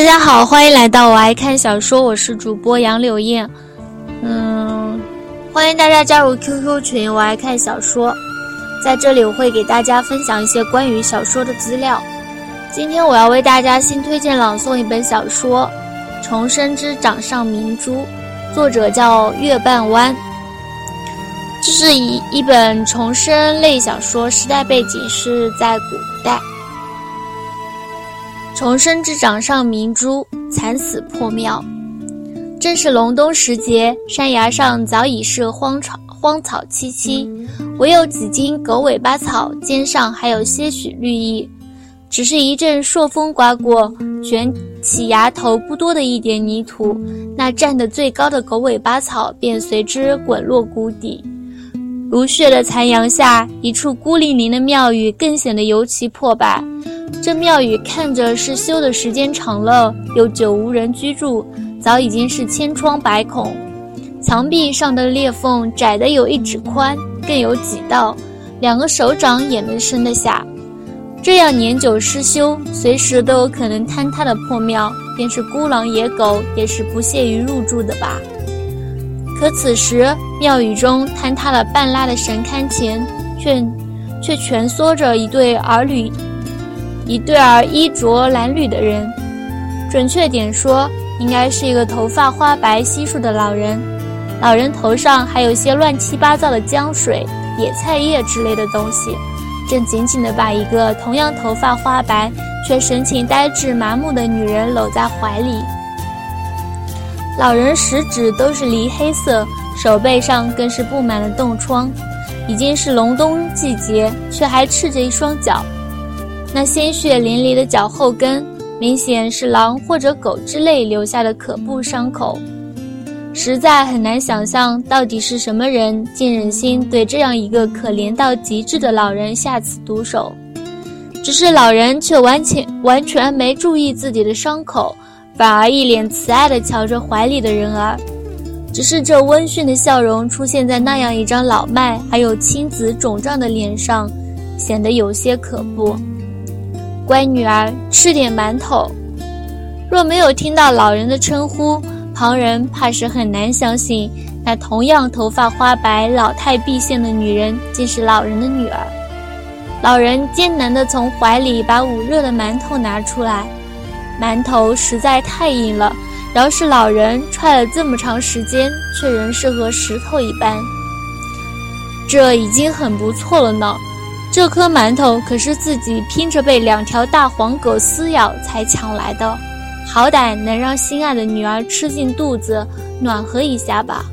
大家好，欢迎来到我爱看小说，我是主播杨柳燕。嗯，欢迎大家加入 QQ 群，我爱看小说。在这里，我会给大家分享一些关于小说的资料。今天我要为大家新推荐朗诵一本小说《重生之掌上明珠》，作者叫月半弯。这是一一本重生类小说，时代背景是在古代。重生之掌上明珠惨死破庙，正是隆冬时节，山崖上早已是荒草荒草萋萋，唯有几茎狗尾巴草尖上还有些许绿意。只是一阵朔风刮过，卷起崖头不多的一点泥土，那站得最高的狗尾巴草便随之滚落谷底。如血的残阳下，一处孤零零的庙宇更显得尤其破败。这庙宇看着是修的时间长了，又久无人居住，早已经是千疮百孔，墙壁上的裂缝窄的有一指宽，更有几道，两个手掌也能伸得下。这样年久失修，随时都有可能坍塌的破庙，便是孤狼野狗也是不屑于入住的吧。可此时庙宇中坍塌了半拉的神龛前，却却蜷缩着一对儿女。一对儿衣着褴褛的人，准确点说，应该是一个头发花白稀疏的老人。老人头上还有些乱七八糟的浆水、野菜叶之类的东西，正紧紧地把一个同样头发花白却神情呆滞麻木的女人搂在怀里。老人食指都是梨黑色，手背上更是布满了冻疮，已经是隆冬季节，却还赤着一双脚。那鲜血淋漓的脚后跟，明显是狼或者狗之类留下的可怖伤口，实在很难想象到底是什么人竟忍心对这样一个可怜到极致的老人下此毒手。只是老人却完全完全没注意自己的伤口，反而一脸慈爱地瞧着怀里的人儿。只是这温驯的笑容出现在那样一张老迈还有青紫肿胀的脸上，显得有些可怖。乖女儿，吃点馒头。若没有听到老人的称呼，旁人怕是很难相信，那同样头发花白、老态毕现的女人竟是老人的女儿。老人艰难地从怀里把捂热的馒头拿出来，馒头实在太硬了，饶是老人踹了这么长时间，却仍是和石头一般。这已经很不错了呢。这颗馒头可是自己拼着被两条大黄狗撕咬才抢来的，好歹能让心爱的女儿吃进肚子，暖和一下吧。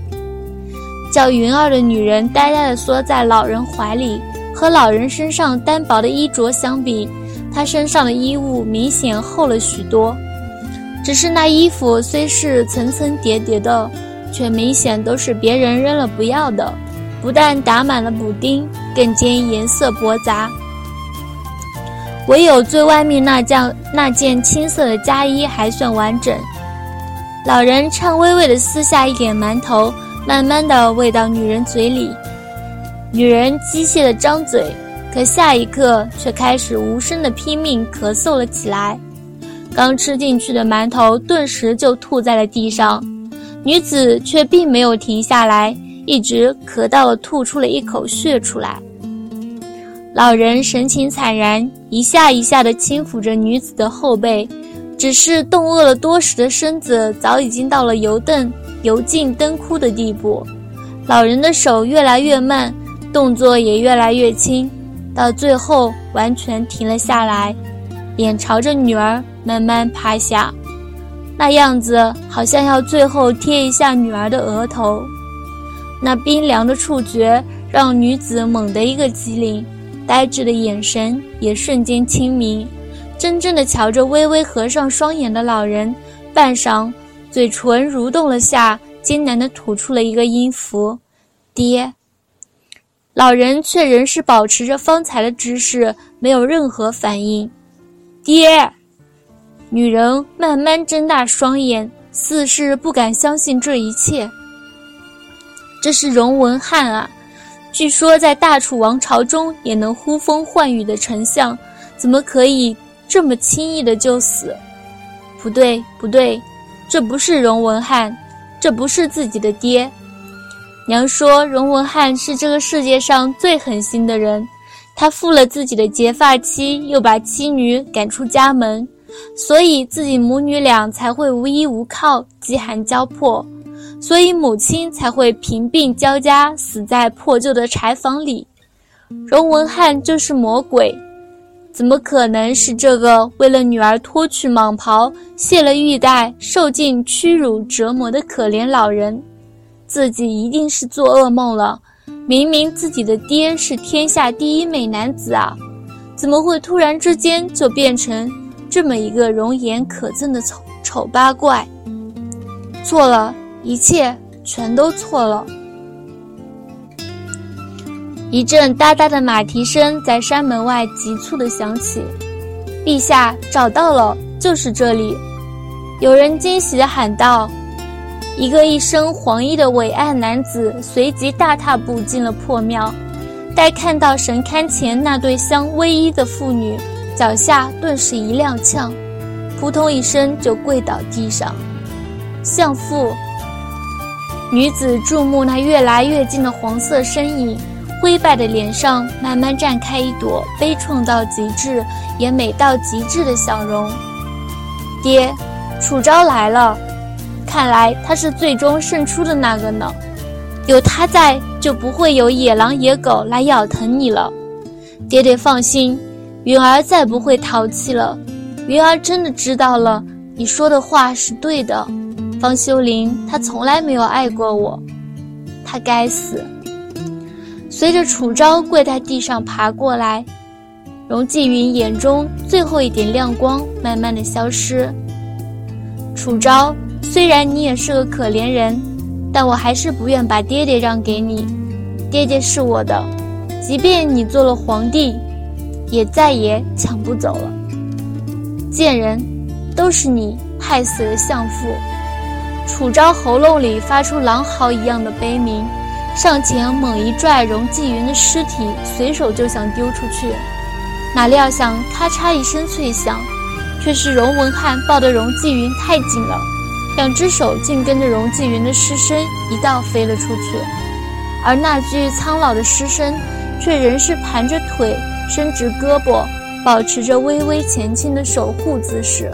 叫云儿的女人呆呆地缩在老人怀里，和老人身上单薄的衣着相比，她身上的衣物明显厚了许多。只是那衣服虽是层层叠叠的，却明显都是别人扔了不要的。不但打满了补丁，更兼颜色驳杂。唯有最外面那件那件青色的夹衣还算完整。老人颤巍巍地撕下一点馒头，慢慢地喂到女人嘴里。女人机械地张嘴，可下一刻却开始无声地拼命咳嗽了起来。刚吃进去的馒头顿时就吐在了地上，女子却并没有停下来。一直咳到了吐出了一口血出来。老人神情惨然，一下一下地轻抚着女子的后背，只是冻饿了多时的身子早已经到了油灯油尽灯枯的地步。老人的手越来越慢，动作也越来越轻，到最后完全停了下来，脸朝着女儿慢慢趴下，那样子好像要最后贴一下女儿的额头。那冰凉的触觉让女子猛地一个机灵，呆滞的眼神也瞬间清明，怔怔地瞧着微微合上双眼的老人，半晌，嘴唇蠕动了下，艰难地吐出了一个音符：“爹。”老人却仍是保持着方才的姿势，没有任何反应。“爹。”女人慢慢睁大双眼，似是不敢相信这一切。这是荣文翰啊！据说在大楚王朝中也能呼风唤雨的丞相，怎么可以这么轻易的就死？不对，不对，这不是荣文翰，这不是自己的爹。娘说荣文翰是这个世界上最狠心的人，他负了自己的结发妻，又把妻女赶出家门，所以自己母女俩才会无依无靠，饥寒交迫，所以母亲才会贫病交加，死在破旧的柴房里。荣文翰就是魔鬼。怎么可能是这个为了女儿脱去蟒袍、卸了玉带、受尽屈辱折磨的可怜老人？自己一定是做噩梦了。明明自己的爹是天下第一美男子啊，怎么会突然之间就变成这么一个容颜可憎的丑丑八怪？错了，一切全都错了。一阵哒哒的马蹄声在山门外急促地响起，陛下找到了，就是这里！有人惊喜地喊道。一个一身黄衣的伟岸男子随即大踏步进了破庙，待看到神龛前那对相偎依的妇女，脚下顿时一踉跄，扑通一声就跪倒地上。相父，女子注目那越来越近的黄色身影。灰败的脸上慢慢绽开一朵悲怆到极致，也美到极致的笑容。爹，楚昭来了，看来他是最终胜出的那个呢。有他在，就不会有野狼野狗来咬疼你了。爹爹放心，云儿再不会淘气了。云儿真的知道了，你说的话是对的。方修林，他从来没有爱过我，他该死。随着楚昭跪在地上爬过来，荣继云眼中最后一点亮光慢慢的消失。楚昭，虽然你也是个可怜人，但我还是不愿把爹爹让给你。爹爹是我的，即便你做了皇帝，也再也抢不走了。贱人，都是你害死了相父。楚昭喉咙里发出狼嚎一样的悲鸣。上前猛一拽荣继云的尸体，随手就想丢出去，哪料想咔嚓一声脆响，却是荣文翰抱得荣继云太紧了，两只手竟跟着荣继云的尸身一道飞了出去，而那具苍老的尸身，却仍是盘着腿，伸直胳膊，保持着微微前倾的守护姿势。